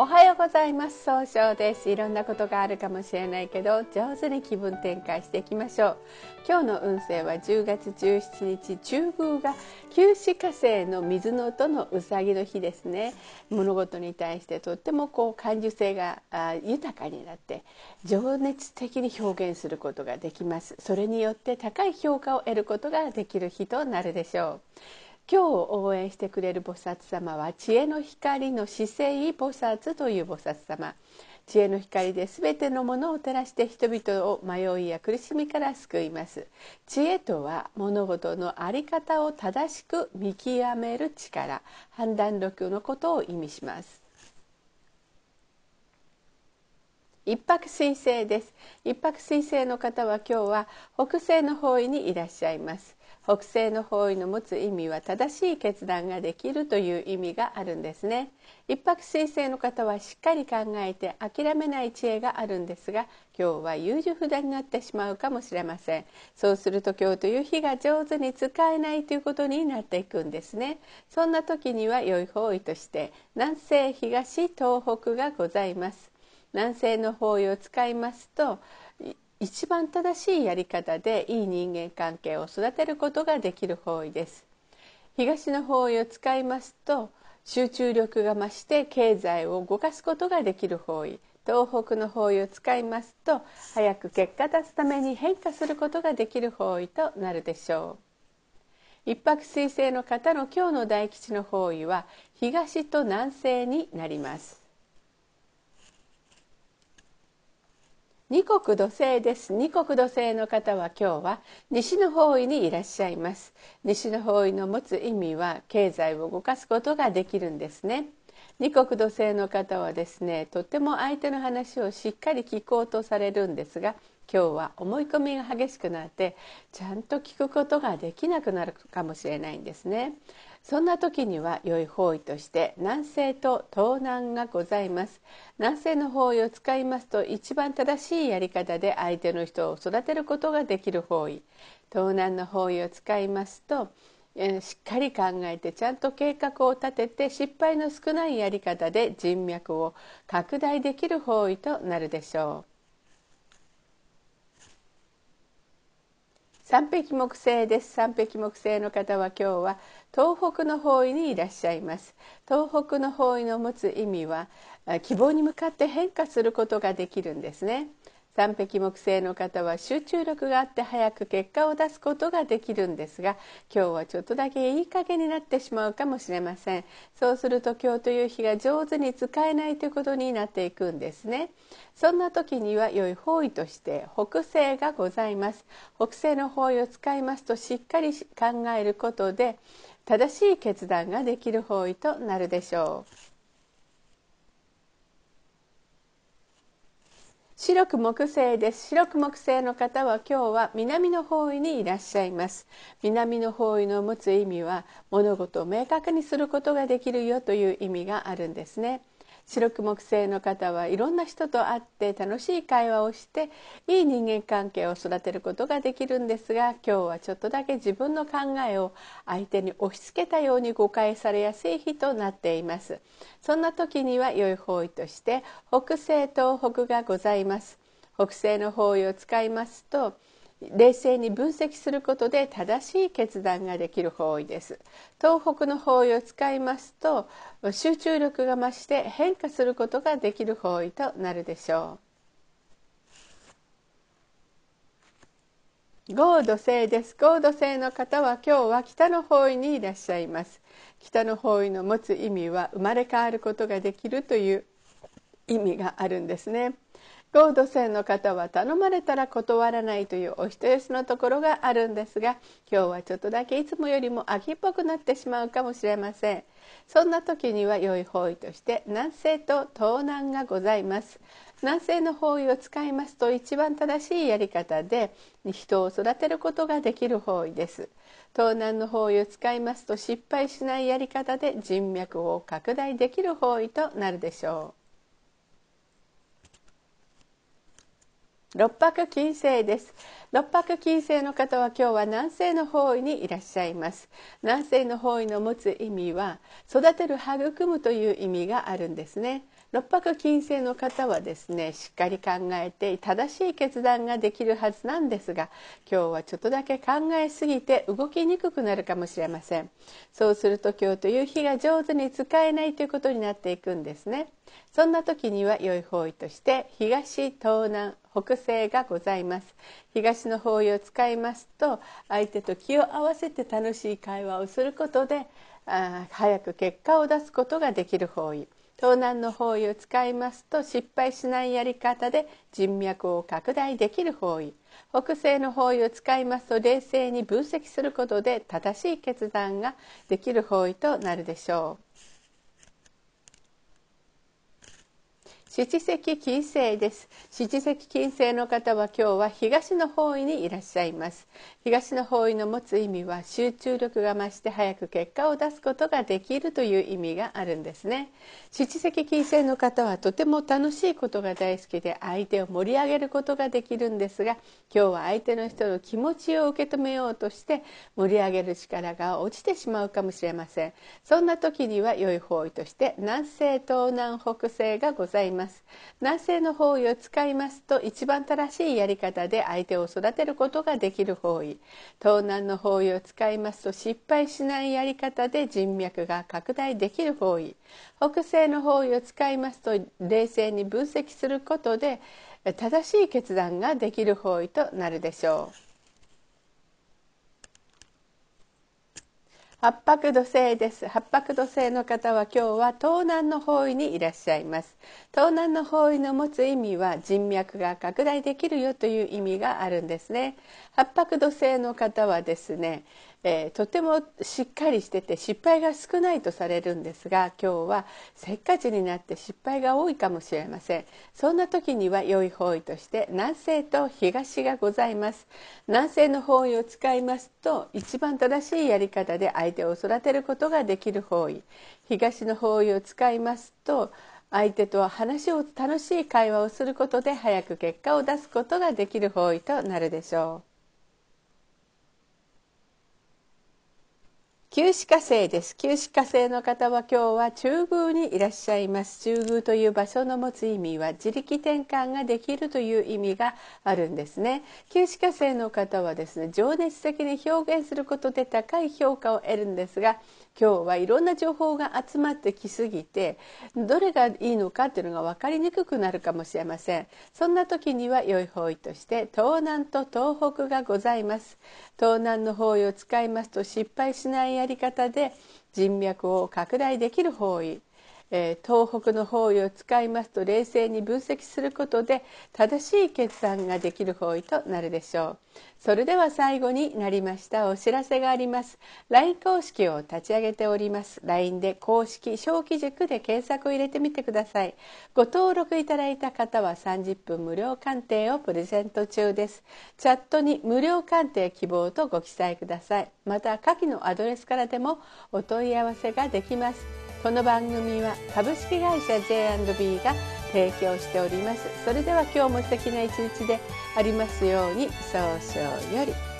おはようございます。総称です。いろんなことがあるかもしれないけど上手に気分転換していきましょう。今日の運勢は10月17日中宮が旧歯火星の水の音のうさぎの日ですね。物事に対してとってもこう感受性が豊かになって情熱的に表現することができます。それによって高い評価を得ることができる日となるでしょう。今日応援してくれる菩薩様は知恵の光の姿勢菩薩という菩薩様。知恵の光で全てのものを照らして人々を迷いや苦しみから救います。知恵とは物事の在り方を正しく見極める力。判断力のことを意味します。一泊水星です。一泊水星の方は今日は北西の方位にいらっしゃいます。北西の方位の持つ意味は正しい決断ができるという意味があるんですね。一泊水星の方はしっかり考えて諦めない知恵があるんですが今日は優柔不断になってしまうかもしれません。そうすると今日という日が上手に使えないということになっていくんですね。そんな時には良い方位として南西東東北がございます。南西の方位を使いますと一番正しいやり方でいい人間関係を育てることができる方位です。東の方位を使いますと集中力が増して経済を動かすことができる方位。東北の方位を使いますと早く結果出すために変化することができる方位となるでしょう。一泊水星の方の今日の大吉の方位は東と南西になります。二国土星です。二国土星の方は今日は西の方位にいらっしゃいます。西の方位の持つ意味は経済を動かすことができるんですね。二国土星の方はですねとっても相手の話をしっかり聞こうとされるんですが今日は思い込みが激しくなってちゃんと聞くことができなくなるかもしれないんですね。そんな時には良い方位として南西と東南がございます。南西の方位を使いますと一番正しいやり方で相手の人を育てることができる方位。東南の方位を使いますとしっかり考えてちゃんと計画を立てて失敗の少ないやり方で人脈を拡大できる方位となるでしょう。三匹木星です。三匹木星の方は今日は東北の方位にいらっしゃいます。東北の方位の持つ意味は希望に向かって変化することができるんですね。三匹木星の方は集中力があって早く結果を出すことができるんですが今日はちょっとだけいい加減になってしまうかもしれません。そうすると今日という日が上手に使えないということになっていくんですね。そんな時には良い方位として北西がございます。北西の方位を使いますとしっかり考えることで正しい決断ができる方位となるでしょう。白く木星です。白く木星の方は今日は南の方位にいらっしゃいます。南の方位の持つ意味は物事を明確にすることができるよという意味があるんですね。白く木星の方はいろんな人と会って楽しい会話をしていい人間関係を育てることができるんですが今日はちょっとだけ自分の考えを相手に押し付けたように誤解されやすい日となっています。そんな時には良い方位として北西東北がございます。北西の方位を使いますと冷静に分析することで正しい決断ができる方位です。東北の方位を使いますと集中力が増して変化することができる方位となるでしょう。合土星です。合土星の方は今日は北の方位にいらっしゃいます。北の方位の持つ意味は生まれ変わることができるという意味があるんですね。合土星の方は頼まれたら断らないというお人よしのところがあるんですが今日はちょっとだけいつもよりも秋っぽくなってしまうかもしれません。そんな時には良い方位として南西と東南がございます。南西の方位を使いますと一番正しいやり方で人を育てることができる方位です。東南の方位を使いますと失敗しないやり方で人脈を拡大できる方位となるでしょう。六白金星です。六白金星の方は今日は南西の方位にいらっしゃいます。南西の方位の持つ意味は育てる育むという意味があるんですね。六白金星の方はですねしっかり考えて正しい決断ができるはずなんですが今日はちょっとだけ考えすぎて動きにくくなるかもしれません。そうすると今日という日が上手に使えないということになっていくんですね。そんな時には良い方位として東東南北西がございます。東の方位を使いますと相手と気を合わせて楽しい会話をすることであ早く結果を出すことができる方位。東南の方位を使いますと失敗しないやり方で人脈を拡大できる方位。北西の方位を使いますと冷静に分析することで正しい決断ができる方位となるでしょう。七石金星です。七石金星の方は今日は東の方位にいらっしゃいます。東の方位の持つ意味は集中力が増して早く結果を出すことができるという意味があるんですね。七石金星の方はとても楽しいことが大好きで相手を盛り上げることができるんですが今日は相手の人の気持ちを受け止めようとして盛り上げる力が落ちてしまうかもしれません。そんな時には良い方位として南西東南北西がございます。南西の方位を使いますと一番正しいやり方で相手を育てることができる方位。東南の方位を使いますと失敗しないやり方で人脈が拡大できる方位。北西の方位を使いますと冷静に分析することで正しい決断ができる方位となるでしょう。八白土星です。八白土星の方は今日は東南の方位にいらっしゃいます。東南の方位の持つ意味は人脈が拡大できるよという意味があるんですね。八白土星の方はですねえー、とてもしっかりしてて失敗が少ないとされるんですが今日はせっかちになって失敗が多いかもしれません。そんな時には良い方位として南西と東がございます。南西の方位を使いますと一番正しいやり方で相手を育てることができる方位。東の方位を使いますと相手と話を楽しい会話をすることで早く結果を出すことができる方位となるでしょう。旧歯科生です。旧歯科生の方は今日は中宮にいらっしゃいます。中宮という場所の持つ意味は自力転換ができるという意味があるんですね。旧歯科生の方はですね情熱的に表現することで高い評価を得るんですが今日はいろんな情報が集まってきすぎてどれがいいのかっていうのが分かりにくくなるかもしれません。そんな時には良い方位として東南と東北がございます。東南の方位を使いますと失敗しないやり方で人脈を拡大できる方位え東北の方位を使いますと冷静に分析することで正しい決断ができる方位となるでしょう。それでは最後になりましたお知らせがあります。LINE 公式を立ち上げております。LINE で公式小規塾で検索を入れてみてください。ご登録いただいた方は30分無料鑑定をプレゼント中です。チャットに無料鑑定希望とご記載ください。また下記のアドレスからでもお問い合わせができます。この番組は株式会社 J&B が提供しておりますそれでは今日も素敵な一日でありますように早々より。